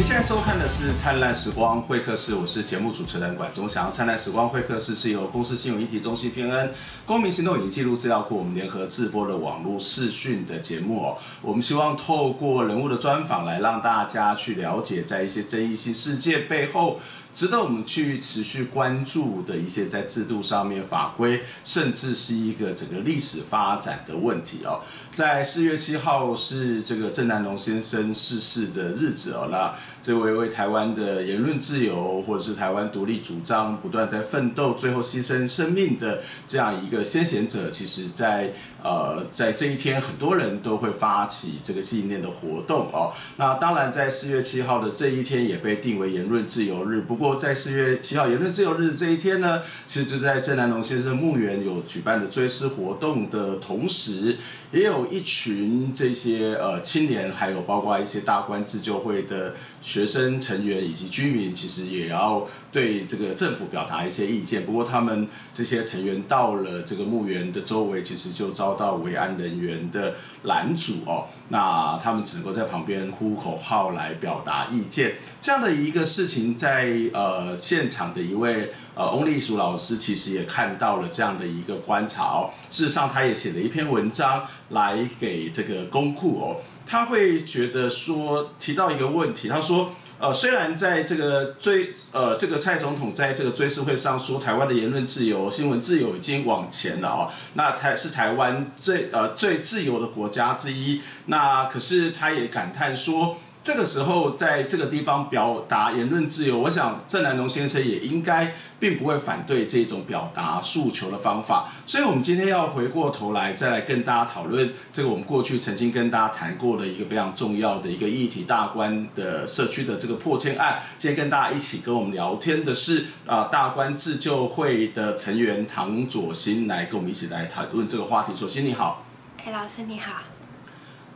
您现在收看的是《灿烂时光会客室》，我是节目主持人管中祥。《灿烂时光会客室》是由公司新闻议题中心偏恩、公民行动影音记录资料库我们联合制播的网络视讯的节目哦。我们希望透过人物的专访来让大家去了解，在一些争议性事件背后，值得我们去持续关注的一些在制度上面法规，甚至是一个整个历史发展的问题哦。在四月七号是这个郑南榕先生逝世的日子哦，那这位为台湾的言论自由或者是台湾独立主张不断在奋斗，最后牺牲生命的这样一个先贤者，其实在呃在这一天，很多人都会发起这个纪念的活动哦。那当然，在四月七号的这一天也被定为言论自由日。不过在四月七号言论自由日这一天呢，其实就在郑南榕先生墓园有举办的追思活动的同时，也有一群这些呃青年，还有包括一些大观自救会的学生成员以及居民，其实也要对这个政府表达一些意见。不过他们这些成员到了这个墓园的周围，其实就遭到维安人员的拦阻哦。那他们只能够在旁边呼口号来表达意见。这样的一个事情在，呃现场的一位。呃，翁立淑老师其实也看到了这样的一个观察哦。事实上，他也写了一篇文章来给这个公库哦。他会觉得说，提到一个问题，他说，呃，虽然在这个追呃这个蔡总统在这个追思会上说，台湾的言论自由、新闻自由已经往前了哦，那台是台湾最呃最自由的国家之一。那可是他也感叹说。这个时候，在这个地方表达言论自由，我想郑南榕先生也应该并不会反对这种表达诉求的方法。所以，我们今天要回过头来，再来跟大家讨论这个我们过去曾经跟大家谈过的一个非常重要的一个议题——大观的社区的这个破迁案。今天跟大家一起跟我们聊天的是啊，大观自救会的成员唐左新，来跟我们一起来谈论这个话题。左新你好，哎，老师你好。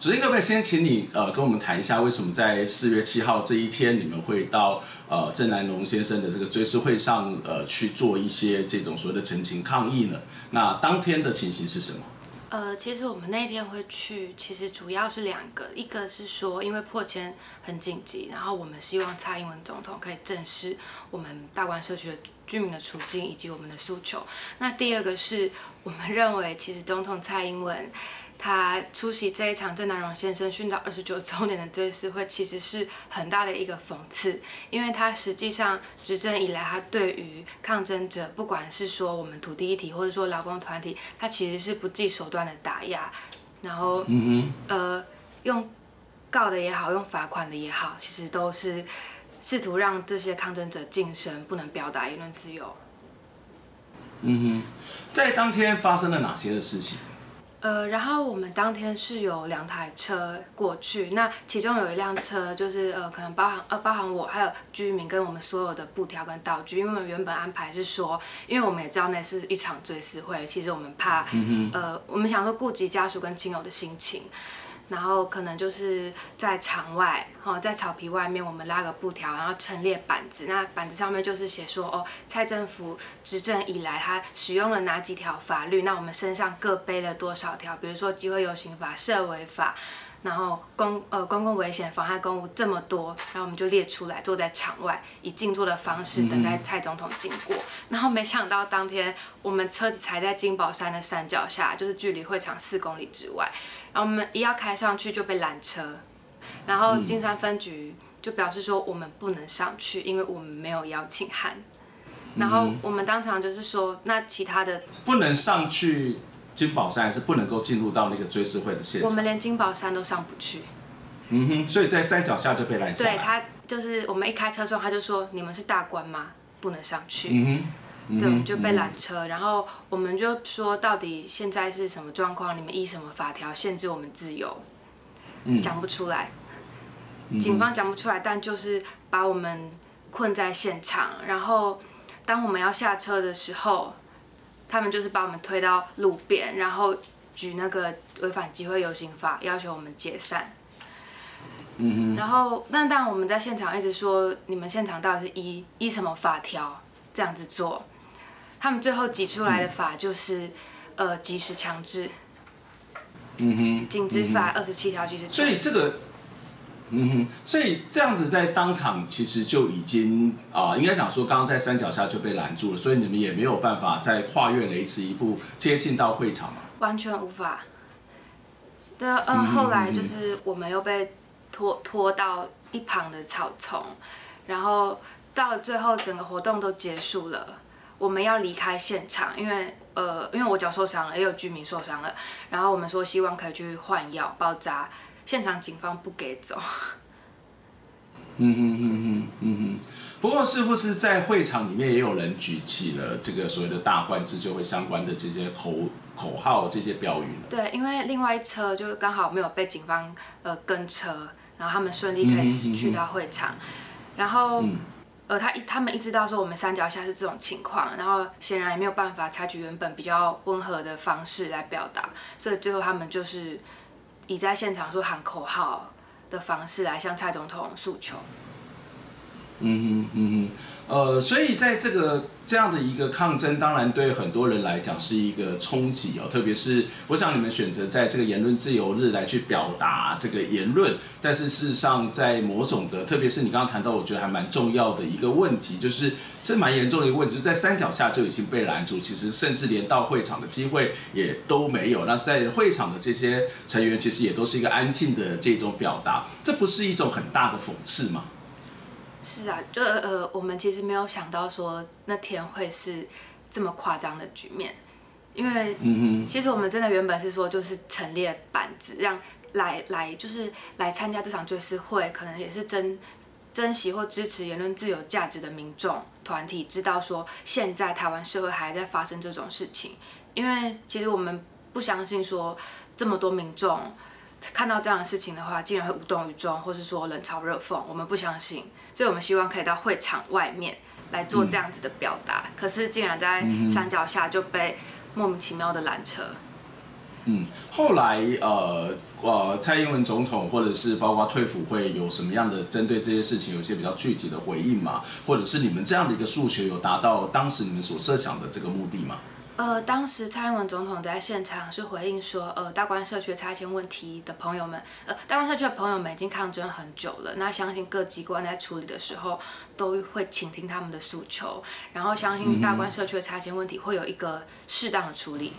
首先，可不可以先请你呃跟我们谈一下，为什么在四月七号这一天，你们会到呃郑南榕先生的这个追思会上呃去做一些这种所谓的陈情抗议呢？那当天的情形是什么？呃，其实我们那天会去，其实主要是两个，一个是说因为破迁很紧急，然后我们希望蔡英文总统可以正视我们大关社区的居民的处境以及我们的诉求。那第二个是我们认为，其实总统蔡英文。他出席这一场郑南榕先生殉道二十九周年的追思会，其实是很大的一个讽刺，因为他实际上执政以来，他对于抗争者，不管是说我们土地议题，或者说劳工团体，他其实是不计手段的打压，然后，嗯呃，用告的也好，用罚款的也好，其实都是试图让这些抗争者噤声，不能表达言论自由。嗯哼，在当天发生了哪些的事情？呃，然后我们当天是有两台车过去，那其中有一辆车就是呃，可能包含呃包含我还有居民跟我们所有的布条跟道具，因为我们原本安排是说，因为我们也知道那是一场追思会，其实我们怕，嗯、呃，我们想说顾及家属跟亲友的心情。然后可能就是在场外，哦，在草皮外面，我们拉个布条，然后陈列板子。那板子上面就是写说，哦，蔡政府执政以来，他使用了哪几条法律？那我们身上各背了多少条？比如说集会游行法、社违法，然后公呃公共危险、妨害公务这么多，然后我们就列出来，坐在场外，以静坐的方式等待蔡总统经过。然后没想到当天我们车子才在金宝山的山脚下，就是距离会场四公里之外。然后我们一要开上去就被拦车，然后金山分局就表示说我们不能上去，因为我们没有邀请函。然后我们当场就是说，那其他的不能上去金宝山，是不能够进入到那个追思会的现场。我们连金宝山都上不去。嗯哼，所以在山脚下就被拦下。对，他就是我们一开车窗，他就说你们是大官吗？不能上去。嗯哼。对，就被拦车，然后我们就说，到底现在是什么状况？你们依什么法条限制我们自由？讲不出来，警方讲不出来，但就是把我们困在现场。然后当我们要下车的时候，他们就是把我们推到路边，然后举那个违反集会游行法，要求我们解散。嗯然后，但但我们在现场一直说，你们现场到底是依依什么法条这样子做？他们最后挤出来的法就是，嗯、呃，即时强制。嗯哼。警职法二十七条即时强制。所以这个，嗯哼，所以这样子在当场其实就已经啊、呃，应该讲说刚刚在山脚下就被拦住了，所以你们也没有办法再跨越雷池一步接近到会场嘛？完全无法。对，嗯，后来就是我们又被拖拖到一旁的草丛，然后到了最后整个活动都结束了，我们要离开现场，因为呃，因为我脚受伤了，也有居民受伤了，然后我们说希望可以去换药包扎。现场警方不给走。嗯嗯嗯嗯嗯嗯。不过是不是在会场里面也有人举起了这个所谓的大观自救会相关的这些口口号、这些标语呢？对，因为另外一车就是刚好没有被警方呃跟车，然后他们顺利可以去到会场。然后、嗯、呃，他一他们一知道说我们山脚下是这种情况，然后显然也没有办法采取原本比较温和的方式来表达，所以最后他们就是。以在现场说喊口号的方式来向蔡总统诉求。嗯哼，嗯哼，呃，所以在这个这样的一个抗争，当然对很多人来讲是一个冲击哦。特别是我想你们选择在这个言论自由日来去表达这个言论，但是事实上在某种的，特别是你刚刚谈到，我觉得还蛮重要的一个问题，就是这蛮严重的一个问题，就是在山脚下就已经被拦住，其实甚至连到会场的机会也都没有。那在会场的这些成员，其实也都是一个安静的这种表达，这不是一种很大的讽刺吗？是啊，就呃，我们其实没有想到说那天会是这么夸张的局面，因为其实我们真的原本是说就是陈列板子，让来来就是来参加这场追思会，可能也是珍珍惜或支持言论自由价值的民众团体，知道说现在台湾社会还在发生这种事情，因为其实我们不相信说这么多民众看到这样的事情的话，竟然会无动于衷，或是说冷嘲热讽，我们不相信。所以我们希望可以到会场外面来做这样子的表达，嗯、可是竟然在山脚下就被莫名其妙的拦车。嗯，后来呃呃，蔡英文总统或者是包括退辅会有什么样的针对这些事情有一些比较具体的回应吗？或者是你们这样的一个诉求有达到当时你们所设想的这个目的吗？呃，当时蔡英文总统在现场是回应说，呃，大关社区的拆迁问题的朋友们，呃，大关社区的朋友们已经抗争很久了，那相信各机关在处理的时候都会倾听他们的诉求，然后相信大关社区的拆迁问题会有一个适当的处理。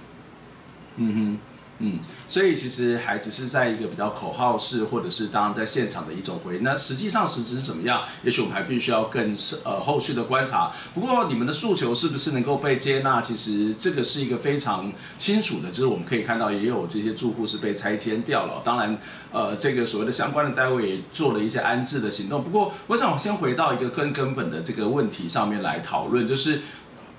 嗯哼。嗯，所以其实还只是在一个比较口号式，或者是当然在现场的一种回应。那实际上实质是怎么样？也许我们还必须要更呃后续的观察。不过你们的诉求是不是能够被接纳？其实这个是一个非常清楚的，就是我们可以看到也有这些住户是被拆迁掉了。当然，呃，这个所谓的相关的单位也做了一些安置的行动。不过，我想先回到一个更根本的这个问题上面来讨论，就是。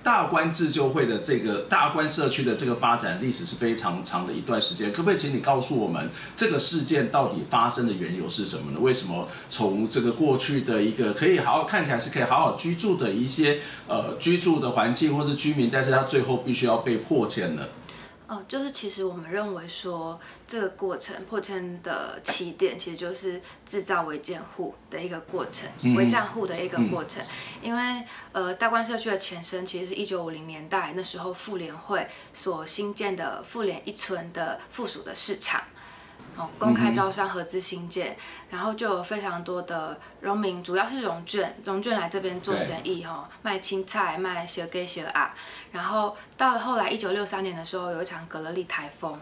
大观自救会的这个大观社区的这个发展历史是非常长的一段时间，可不可以请你告诉我们这个事件到底发生的缘由是什么呢？为什么从这个过去的一个可以好好看起来是可以好好居住的一些呃居住的环境或者居民，但是他最后必须要被迫迁呢？哦，就是其实我们认为说，这个过程破迁的起点，其实就是制造违建户的一个过程，违建户的一个过程。因为呃，大观社区的前身其实是一九五零年代那时候妇联会所新建的妇联一村的附属的市场。哦，公开招商合资新建，嗯，然后就有非常多的农民，主要是融券，融券来这边做生意哈，卖青菜，卖小鸡小鸭。然后到了后来一九六三年的时候，有一场格勒利台风，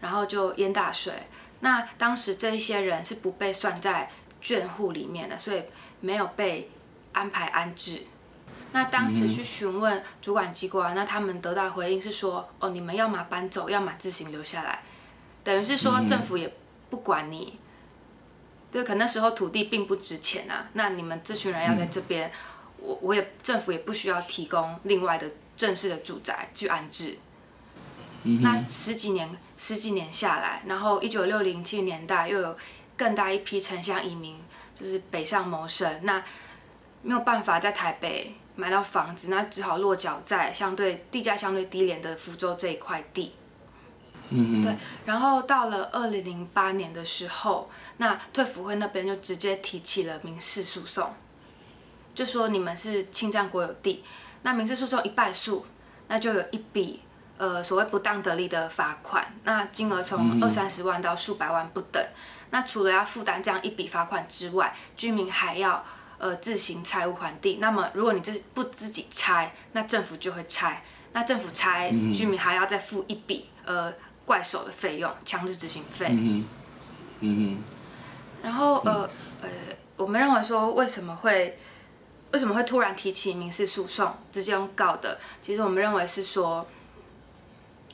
然后就淹大水。那当时这一些人是不被算在眷户里面的，所以没有被安排安置。那当时去询问主管机关，那他们得到的回应是说，哦，你们要么搬走，要么自行留下来。等于是说政府也不管你，对，可那时候土地并不值钱啊。那你们这群人要在这边，我我也政府也不需要提供另外的正式的住宅去安置。那十几年十几年下来，然后一九六零七年代又有更大一批城乡移民，就是北上谋生，那没有办法在台北买到房子，那只好落脚在相对地价相对低廉的福州这一块地。嗯，对，然后到了二零零八年的时候，那退辅会那边就直接提起了民事诉讼，就说你们是侵占国有地，那民事诉讼一败诉，那就有一笔呃所谓不当得利的罚款，那金额从二三十万到数百万不等。那除了要负担这样一笔罚款之外，居民还要呃自行拆屋还地。那么如果你自不自己拆，那政府就会拆。那政府拆，居民还要再付一笔呃怪手的费用，强制执行费。嗯嗯然后呃呃，我们认为说为什么会为什么会突然提起民事诉讼，直接用告的？其实我们认为是说，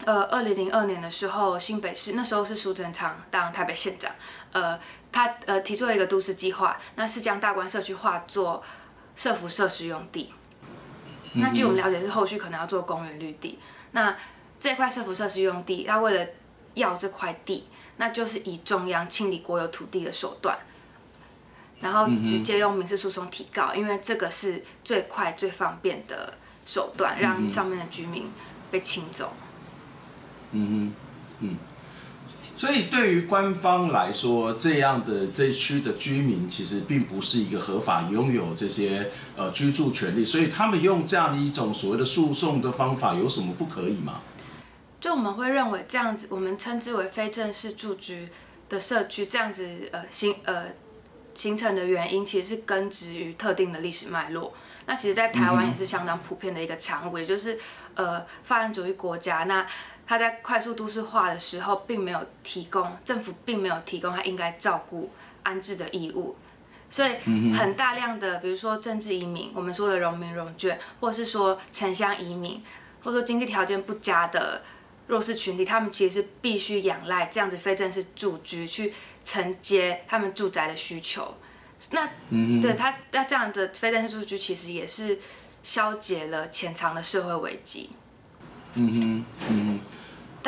呃，二零零二年的时候，新北市那时候是苏贞昌当台北县长，呃，他呃提出了一个都市计划，那是将大观社区化作社服设施用地。那据我们了解，是后续可能要做公园绿地。那这块社福设施用地，他为了要这块地，那就是以中央清理国有土地的手段，然后直接用民事诉讼提告，因为这个是最快最方便的手段，让上面的居民被清走。嗯哼，嗯。所以对于官方来说，这样的这区的居民其实并不是一个合法拥有这些呃居住权利，所以他们用这样的一种所谓的诉讼的方法有什么不可以吗？就我们会认为这样子，我们称之为非正式住居的社区，这样子呃形呃形成的原因，其实是根植于特定的历史脉络。那其实，在台湾也是相当普遍的一个产物，也就是呃发展主义国家那。它在快速都市化的时候，并没有提供政府并没有提供它应该照顾安置的义务，所以很大量的，比如说政治移民，我们说的荣民荣眷，或是说城乡移民，或者说经济条件不佳的弱势群体，他们其实是必须仰赖这样子非正式住居去承接他们住宅的需求。那对他那这样的非正式住居，其实也是消解了潜藏的社会危机。嗯哼，嗯哼。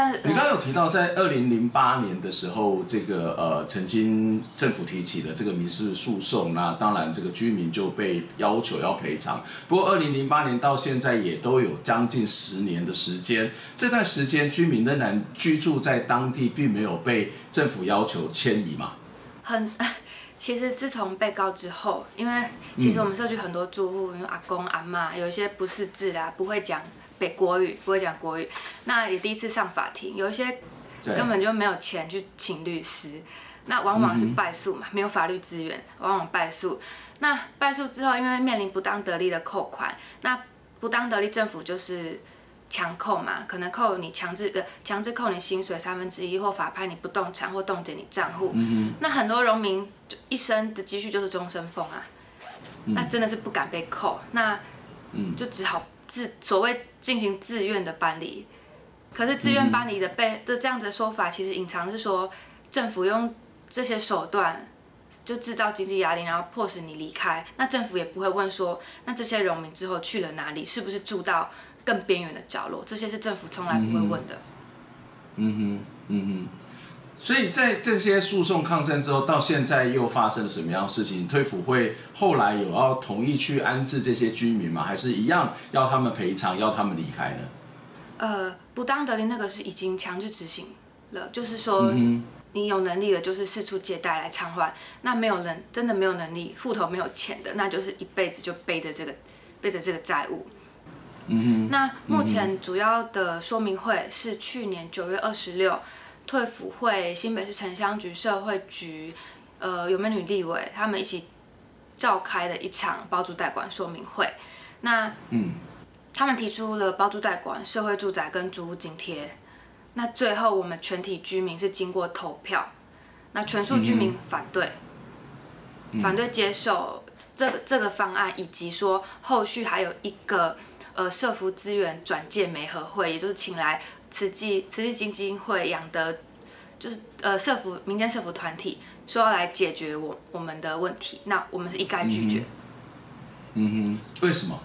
但你刚刚有提到，在二零零八年的时候，这个呃，曾经政府提起的这个民事诉讼，那当然这个居民就被要求要赔偿。不过二零零八年到现在也都有将近十年的时间，这段时间居民仍然居住在当地，并没有被政府要求迁移嘛？很，其实自从被告之后，因为其实我们社区很多住户，嗯、阿公阿妈有一些不识字啊，不会讲。北国语不会讲国语，那也第一次上法庭，有一些根本就没有钱去请律师，那往往是败诉嘛，没有法律资源，往往败诉。那败诉之后，因为面临不当得利的扣款，那不当得利政府就是强扣嘛，可能扣你强制的强制扣你薪水三分之一，或法拍你不动产，或冻结你账户。那很多农民就一生的积蓄就是终身俸啊，那真的是不敢被扣，那就只好。自所谓进行自愿的搬离，可是自愿搬离的被的这样子的说法，其实隐藏是说政府用这些手段就制造经济压力，然后迫使你离开。那政府也不会问说，那这些农民之后去了哪里，是不是住到更边缘的角落？这些是政府从来不会问的。嗯哼，嗯哼。所以在这些诉讼抗争之后，到现在又发生了什么样的事情？退辅会后来有要同意去安置这些居民吗？还是一样要他们赔偿，要他们离开呢？呃，不当得利那个是已经强制执行了，就是说、嗯、你有能力了，就是四处借贷来偿还；那没有人真的没有能力，户头没有钱的，那就是一辈子就背着这个背着这个债务。嗯哼。那目前主要的说明会是去年九月二十六。退辅会、新北市城乡局、社会局，呃，有美女立委他们一起召开的一场包租代管说明会。那，嗯，他们提出了包租代管、社会住宅跟租屋津贴。那最后我们全体居民是经过投票，那全数居民反对，嗯、反对接受这个这个方案，以及说后续还有一个呃社福资源转介媒合会，也就是请来。慈济慈济基金会养的，就是呃社服民间社服团体说要来解决我我们的问题，那我们是一概拒绝。嗯哼，为什么？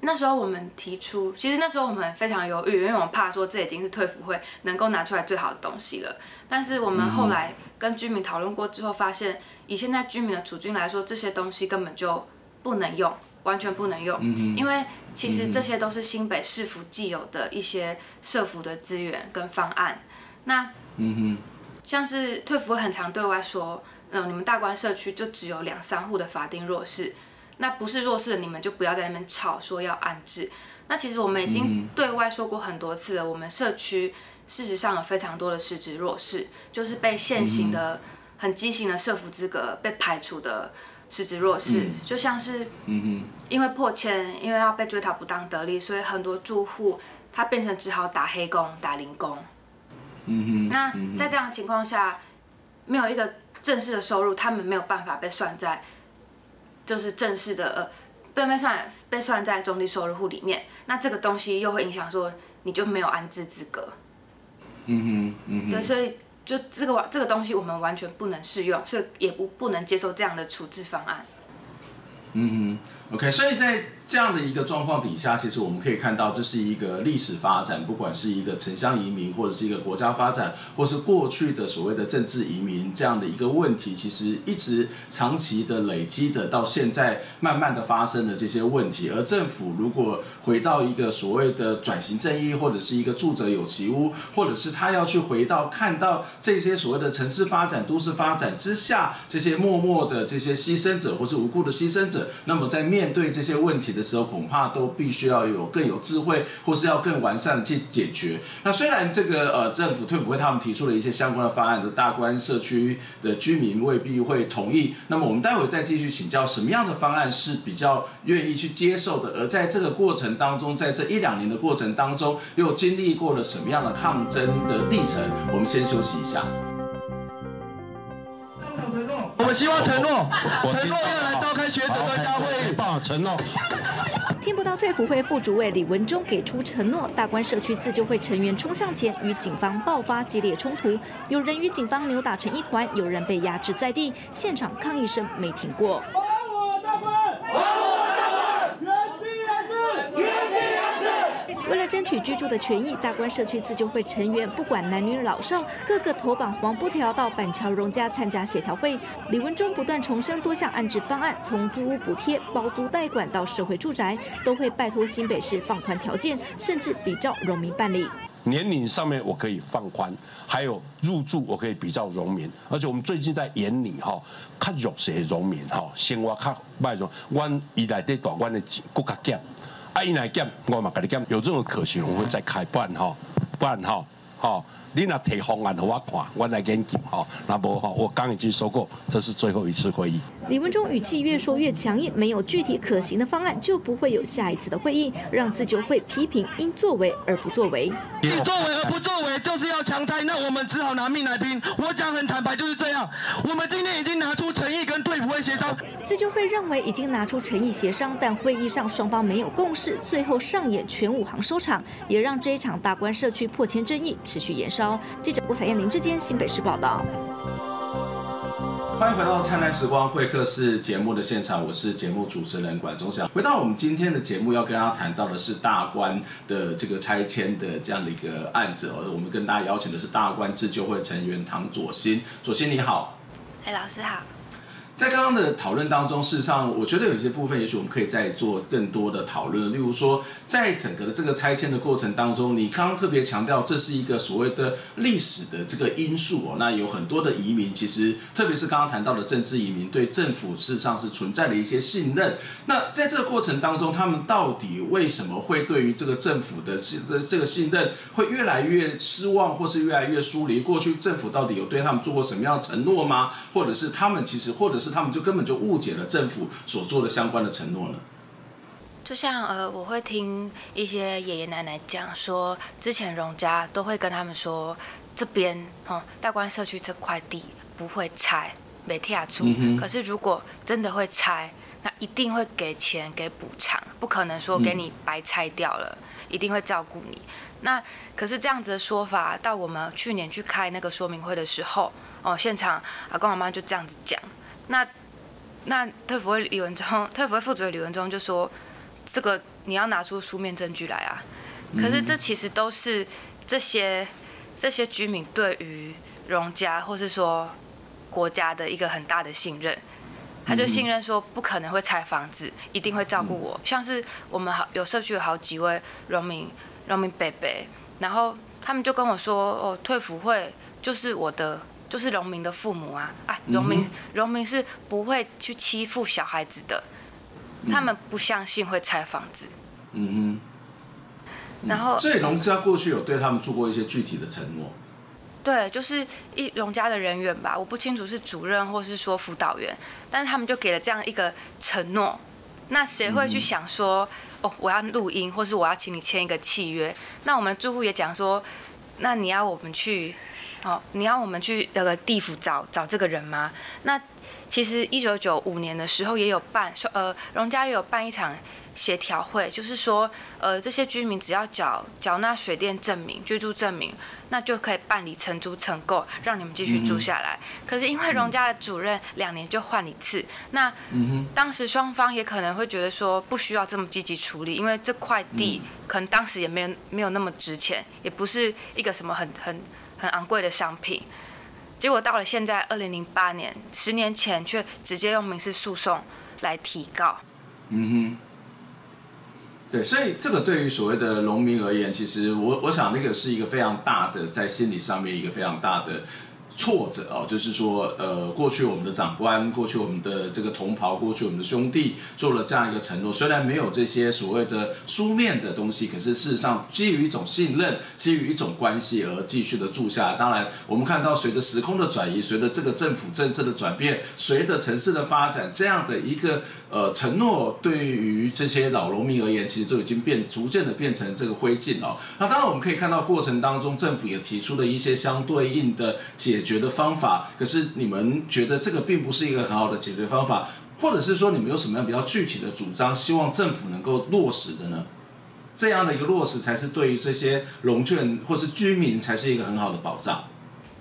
那时候我们提出，其实那时候我们非常犹豫，因为我们怕说这已经是退服会能够拿出来最好的东西了。但是我们后来跟居民讨论过之后，发现以现在居民的处境来说，这些东西根本就不能用。完全不能用，因为其实这些都是新北市府既有的一些社服的资源跟方案。那，嗯像是退服会很常对外说，嗯，你们大关社区就只有两三户的法定弱势，那不是弱势的你们就不要在那边吵说要安置。那其实我们已经对外说过很多次了，我们社区事实上有非常多的失职弱势，就是被现行的很畸形的社服资格被排除的失职弱势，就像是，因为破迁，因为要被追讨不当得利，所以很多住户他变成只好打黑工、打零工。那在这样的情况下，没有一个正式的收入，他们没有办法被算在，就是正式的呃，被被算被算在中低收入户里面。那这个东西又会影响说，你就没有安置资格。嗯哼，嗯哼，对，所以就这个这个东西我们完全不能适用，所以也不不能接受这样的处置方案。嗯嗯，OK，所以在。这样的一个状况底下，其实我们可以看到，这是一个历史发展，不管是一个城乡移民，或者是一个国家发展，或是过去的所谓的政治移民这样的一个问题，其实一直长期的累积的，到现在慢慢的发生的这些问题。而政府如果回到一个所谓的转型正义，或者是一个住者有其屋，或者是他要去回到看到这些所谓的城市发展、都市发展之下，这些默默的这些牺牲者，或是无辜的牺牲者，那么在面对这些问题的时候，恐怕都必须要有更有智慧，或是要更完善的去解决。那虽然这个呃政府退辅会他们提出了一些相关的方案的大观社区的居民未必会同意。那么我们待会再继续请教什么样的方案是比较愿意去接受的。而在这个过程当中，在这一两年的过程当中，又经历过了什么样的抗争的历程？我们先休息一下。我希望承诺，承诺要来召开学者专家会议。承诺。听不到退辅会副主委李文忠给出承诺，大关社区自救会成员冲向前，与警方爆发激烈冲突，有人与警方扭打成一团，有人被压制在地，现场抗议声没停过。为了争取居住的权益，大观社区自救会成员不管男女老少，个个头绑黄布条到板桥荣家参加协调会。李文忠不断重申多项安置方案，从租屋补贴、包租代管到社会住宅，都会拜托新北市放宽条件，甚至比照荣民办理。年龄上面我可以放宽，还有入住我可以比照荣民，而且我们最近在研拟哈，看弱势的荣民哈，生活较歹种，阮伊内底大阮的钱更加减。啊，伊来减，我嘛甲你减，有这种可行，我们再开办哈，办哈，好。你那提方案给我看，我来研究哈。那无哈，我刚已经说过，这是最后一次会议。李文忠语气越说越强硬，没有具体可行的方案，就不会有下一次的会议，让自救会批评因作为而不作为。你作为而不作为，就是要强拆，那我们只好拿命来拼。我讲很坦白，就是这样。我们今天已经自救会认为已经拿出诚意协商，但会议上双方没有共识，最后上演全武行收场，也让这一场大观社区破迁争议持续延烧。记者郭彩燕、林志坚，新北市报道。欢迎回到《灿烂时光会客室》节目的现场，我是节目主持人管中祥。回到我们今天的节目，要跟大家谈到的是大观的这个拆迁的这样的一个案子。而我们跟大家邀请的是大观自救会成员唐左新，左新你好。哎，老师好。在刚刚的讨论当中，事实上，我觉得有一些部分，也许我们可以再做更多的讨论。例如说，在整个的这个拆迁的过程当中，你刚刚特别强调，这是一个所谓的历史的这个因素哦。那有很多的移民，其实特别是刚刚谈到的政治移民，对政府事实上是存在了一些信任。那在这个过程当中，他们到底为什么会对于这个政府的这这个信任会越来越失望，或是越来越疏离？过去政府到底有对他们做过什么样的承诺吗？或者是他们其实，或者是他们就根本就误解了政府所做的相关的承诺呢？就像呃，我会听一些爷爷奶奶讲说，之前荣家都会跟他们说，这边哦，大观社区这块地不会拆，没贴出。可是如果真的会拆，那一定会给钱给补偿，不可能说给你白拆掉了，一定会照顾你。那可是这样子的说法，到我们去年去开那个说明会的时候，哦，现场阿公阿妈就这样子讲。那那退辅会李文忠，退辅会副主任李文忠就说，这个你要拿出书面证据来啊。可是这其实都是这些这些居民对于荣家或是说国家的一个很大的信任，他就信任说不可能会拆房子，一定会照顾我。像是我们好有社区有好几位荣民荣民伯伯，然后他们就跟我说，哦，退服会就是我的。就是农民的父母啊啊，农民农民是不会去欺负小孩子的，他们不相信会拆房子。嗯哼，然后，所以农家过去有对他们做过一些具体的承诺。对，就是一农家的人员吧，我不清楚是主任或是说辅导员，但是他们就给了这样一个承诺。那谁会去想说，哦，我要录音，或是我要请你签一个契约？那我们住户也讲说，那你要我们去，哦，你要我们去那个地府找找这个人吗？那其实一九九五年的时候也有办，说呃，荣家也有办一场。协调会就是说，呃，这些居民只要缴缴纳水电证明、居住证明，那就可以办理承租承购，让你们继续住下来。嗯、可是因为荣家的主任两年就换一次，那当时双方也可能会觉得说不需要这么积极处理，因为这块地可能当时也没有没有那么值钱，也不是一个什么很很很昂贵的商品。结果到了现在二零零八年，十年前却直接用民事诉讼来提告。嗯哼。对，所以这个对于所谓的农民而言，其实我我想那个是一个非常大的在心理上面一个非常大的。挫折哦，就是说，呃，过去我们的长官，过去我们的这个同袍，过去我们的兄弟做了这样一个承诺，虽然没有这些所谓的书面的东西，可是事实上基于一种信任，基于一种关系而继续的住下。当然，我们看到随着时空的转移，随着这个政府政策的转变，随着城市的发展，这样的一个呃承诺，对于这些老农民而言，其实都已经变逐渐的变成这个灰烬了。那当然我们可以看到过程当中，政府也提出了一些相对应的解决。觉得方法，可是你们觉得这个并不是一个很好的解决方法，或者是说你们有什么样比较具体的主张，希望政府能够落实的呢？这样的一个落实才是对于这些龙眷或是居民才是一个很好的保障。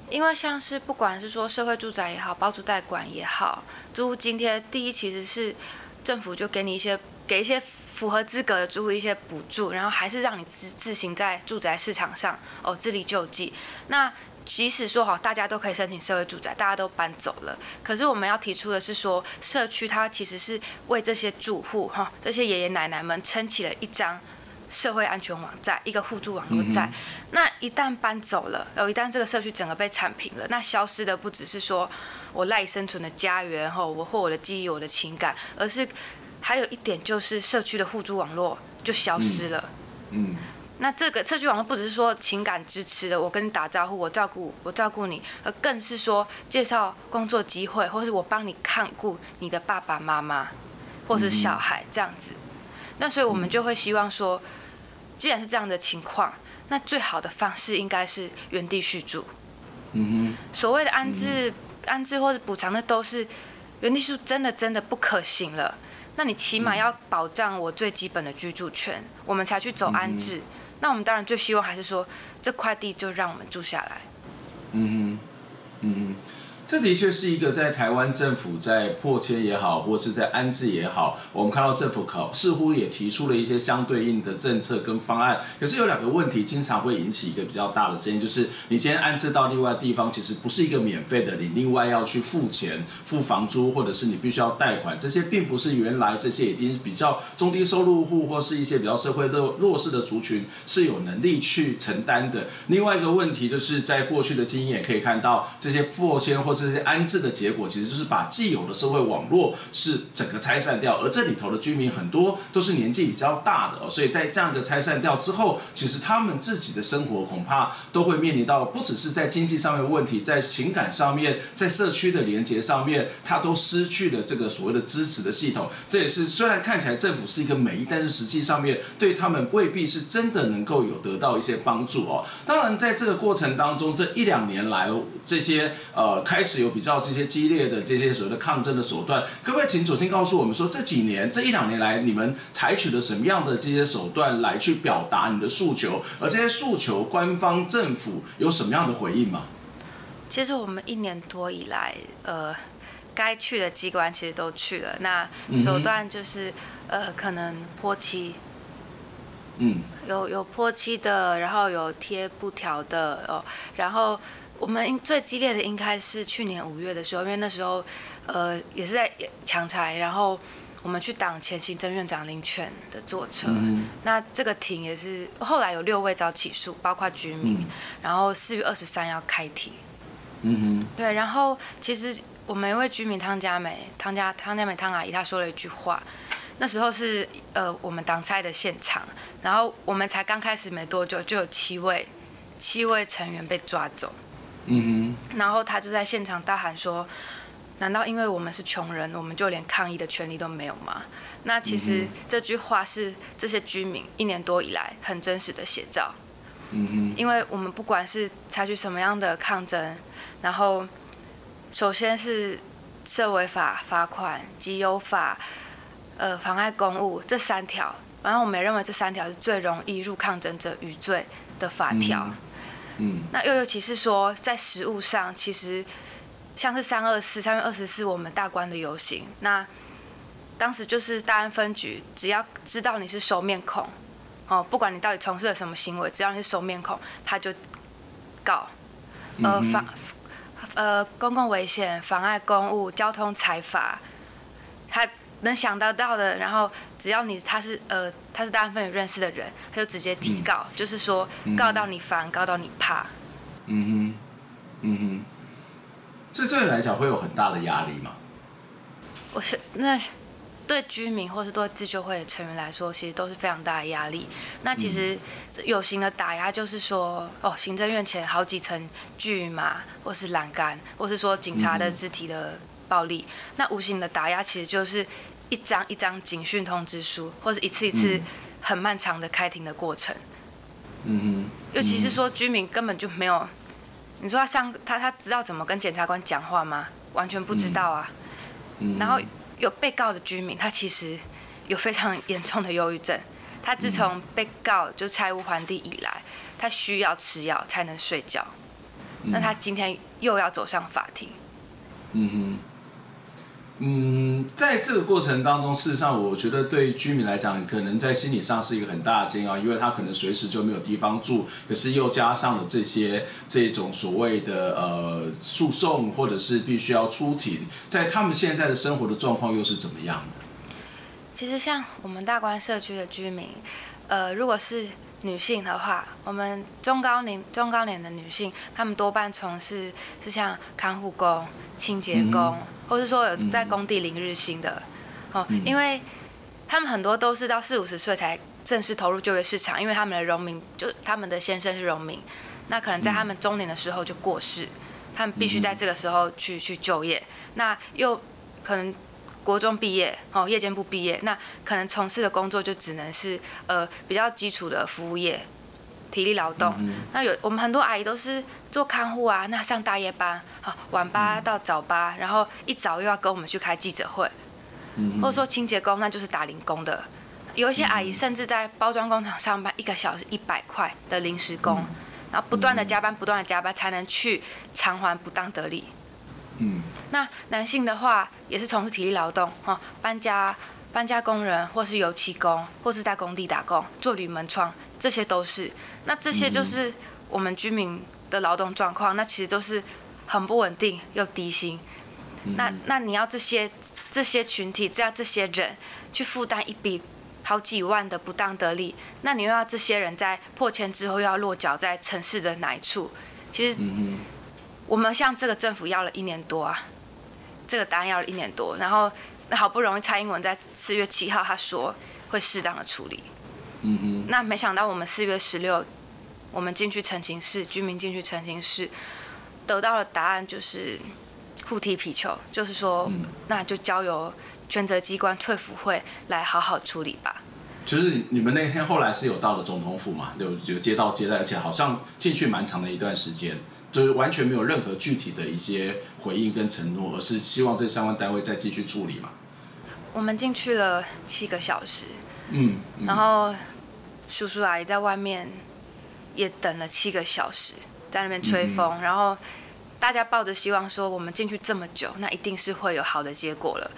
因为像是不管是说社会住宅也好，包租代管也好，租屋津贴第一其实是政府就给你一些给一些符合资格的租户一些补助，然后还是让你自自行在住宅市场上哦自力救济。那即使说好，大家都可以申请社会住宅，大家都搬走了，可是我们要提出的是说，社区它其实是为这些住户哈，这些爷爷奶奶们撑起了一张社会安全网在，一个互助网络在。嗯、那一旦搬走了，然后一旦这个社区整个被铲平了，那消失的不只是说我赖以生存的家园哈，我或我的记忆、我的情感，而是还有一点就是社区的互助网络就消失了。嗯。嗯那这个社区网络不只是说情感支持的，我跟你打招呼，我照顾我照顾你，而更是说介绍工作机会，或是我帮你看顾你的爸爸妈妈，或是小孩这样子。那所以我们就会希望说，既然是这样的情况，那最好的方式应该是原地续住。嗯哼。所谓的安置、安置或者补偿，那都是原地续住，真的真的不可行了。那你起码要保障我最基本的居住权，我们才去走安置。那我们当然最希望还是说，这块地就让我们住下来。这的确是一个在台湾政府在破迁也好，或是在安置也好，我们看到政府考似乎也提出了一些相对应的政策跟方案。可是有两个问题经常会引起一个比较大的争议，就是你今天安置到另外地方，其实不是一个免费的，你另外要去付钱、付房租，或者是你必须要贷款，这些并不是原来这些已经比较中低收入户或是一些比较社会的弱势的族群是有能力去承担的。另外一个问题就是在过去的经验可以看到，这些破迁或这些安置的结果，其实就是把既有的社会网络是整个拆散掉，而这里头的居民很多都是年纪比较大的哦，所以在这样的拆散掉之后，其实他们自己的生活恐怕都会面临到不只是在经济上面的问题，在情感上面，在社区的连结上面，他都失去了这个所谓的支持的系统。这也是虽然看起来政府是一个美意，但是实际上面对他们未必是真的能够有得到一些帮助哦。当然，在这个过程当中，这一两年来，这些呃开始有比较这些激烈的这些所谓的抗争的手段，可不可以请左先告诉我们说，这几年这一两年来，你们采取了什么样的这些手段来去表达你的诉求？而这些诉求，官方政府有什么样的回应吗？其实我们一年多以来，呃，该去的机关其实都去了。那手段就是，嗯、呃，可能泼漆，嗯，有有泼漆的，然后有贴布条的哦，然后。我们最激烈的应该是去年五月的时候，因为那时候，呃，也是在强拆，然后我们去挡前行政院长林权的坐车。嗯、那这个庭也是后来有六位遭起诉，包括居民。嗯、然后四月二十三要开庭。嗯哼。对，然后其实我们一位居民汤佳美，汤家汤佳美汤阿姨她说了一句话，那时候是呃我们挡拆的现场，然后我们才刚开始没多久，就有七位七位成员被抓走。嗯哼。然后他就在现场大喊说：“难道因为我们是穷人，我们就连抗议的权利都没有吗？”那其实这句话是这些居民一年多以来很真实的写照。嗯哼。因为我们不管是采取什么样的抗争，然后首先是社违法罚款、集邮法。呃，妨碍公务这三条，然后我们也认为这三条是最容易入抗争者余罪的法条。嗯。嗯。那又尤其是说，在食物上，其实像是三二四、三月二十四，我们大关的游行，那当时就是大安分局，只要知道你是熟面孔，哦，不管你到底从事了什么行为，只要你是熟面孔，他就告。呃，妨呃公共危险、妨碍公务、交通财法，他。能想得到的，然后只要你他是呃他是大部分有认识的人，他就直接提告，嗯、就是说告到你烦，告到你怕。嗯哼，嗯哼，这对你来讲会有很大的压力吗？我是那对居民或是对自救会的成员来说，其实都是非常大的压力。那其实有形的打压就是说，哦，行政院前好几层巨马，或是栏杆，或是说警察的肢体的。嗯暴力，那无形的打压其实就是一张一张警讯通知书，或者一次一次很漫长的开庭的过程。嗯哼。尤其是说居民根本就没有，你说他上他他知道怎么跟检察官讲话吗？完全不知道啊。嗯。然后有被告的居民，他其实有非常严重的忧郁症。他自从被告就拆屋还地以来，他需要吃药才能睡觉。那他今天又要走上法庭。嗯哼。嗯，在这个过程当中，事实上，我觉得对居民来讲，可能在心理上是一个很大的煎熬，因为他可能随时就没有地方住，可是又加上了这些这种所谓的呃诉讼，或者是必须要出庭，在他们现在的生活的状况又是怎么样的？其实像我们大观社区的居民，呃，如果是女性的话，我们中高龄中高龄的女性，她们多半从事是像看护工、清洁工。嗯或是说有在工地零日薪的，哦，因为她们很多都是到四五十岁才正式投入就业市场，因为他们的农民就他们的先生是农民，那可能在他们中年的时候就过世，他们必须在这个时候去去就业，那又可能国中毕业哦，夜间部毕业，那可能从事的工作就只能是呃比较基础的服务业。体力劳动，那有我们很多阿姨都是做看护啊，那上大夜班，好晚八到早班，然后一早又要跟我们去开记者会，或者说清洁工，那就是打零工的，有一些阿姨甚至在包装工厂上班，一个小时一百块的临时工，然后不断的加班，不断的加班才能去偿还不当得利。嗯，那男性的话也是从事体力劳动，哈，搬家搬家工人，或是油漆工，或是在工地打工做铝门窗。这些都是，那这些就是我们居民的劳动状况，那其实都是很不稳定又低薪。那那你要这些这些群体这样这些人去负担一笔好几万的不当得利，那你又要这些人在破千之后又要落脚在城市的哪一处？其实我们向这个政府要了一年多啊，这个答案要了一年多，然后那好不容易蔡英文在四月七号他说会适当的处理。嗯哼，那没想到我们四月十六，我们进去澄清室，居民进去澄清室，得到的答案就是互踢皮球，就是说，那就交由权责机关退辅会来好好处理吧。就是你们那天后来是有到了总统府嘛？有有接到接待，而且好像进去蛮长的一段时间，就是完全没有任何具体的一些回应跟承诺，而是希望这相关单位再继续处理嘛。我们进去了七个小时。嗯，嗯，然后叔叔阿姨在外面也等了七个小时，在那边吹风。嗯、然后大家抱着希望说，我们进去这么久，那一定是会有好的结果了。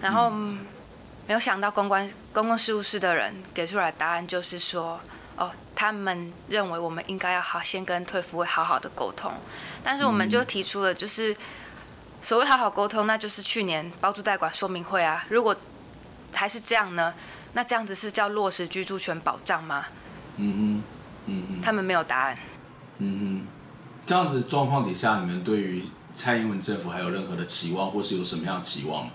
然后没有想到公关公共事务室的人给出来的答案就是说，哦，他们认为我们应该要好先跟退服会好好的沟通。但是我们就提出了，就是所谓好好沟通，那就是去年包租代管说明会啊。如果还是这样呢？那这样子是叫落实居住权保障吗？嗯嗯，嗯哼，他们没有答案。嗯嗯，这样子状况底下，你们对于蔡英文政府还有任何的期望，或是有什么样的期望吗？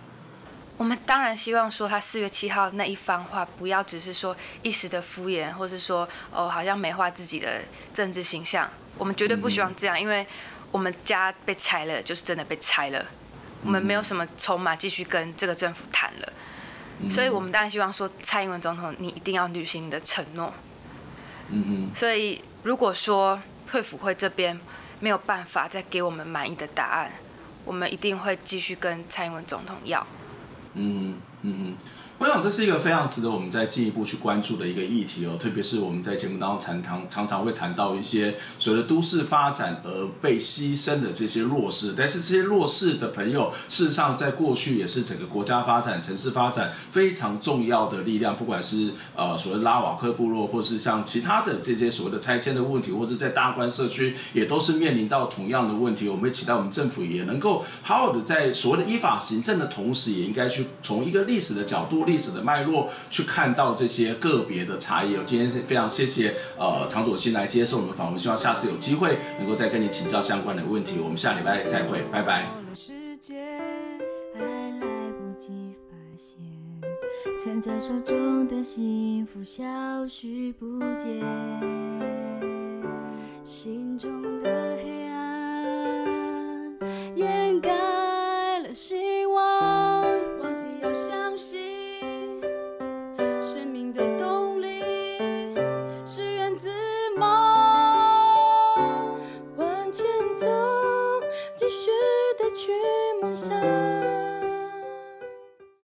我们当然希望说，他四月七号那一番话不要只是说一时的敷衍，或是说哦好像美化自己的政治形象。我们绝对不希望这样，因为我们家被拆了，就是真的被拆了。我们没有什么筹码继续跟这个政府谈了，所以我们当然希望说，蔡英文总统你一定要履行你的承诺。嗯嗯。所以如果说退辅会这边没有办法再给我们满意的答案，我们一定会继续跟蔡英文总统要。嗯嗯嗯。我想这是一个非常值得我们再进一步去关注的一个议题哦，特别是我们在节目当中常常常常会谈到一些随着都市发展而被牺牲的这些弱势，但是这些弱势的朋友，事实上在过去也是整个国家发展、城市发展非常重要的力量，不管是呃所谓拉瓦克部落，或是像其他的这些所谓的拆迁的问题，或者在大观社区也都是面临到同样的问题。我们也期待我们政府也能够好好的在所谓的依法行政的同时，也应该去从一个历史的角度。历史的脉络去看到这些个别的差异。今天是非常谢谢呃唐左新来接受我们访问，希望下次有机会能够再跟你请教相关的问题。我们下礼拜再会，拜拜。牵在手中的去梦 sun.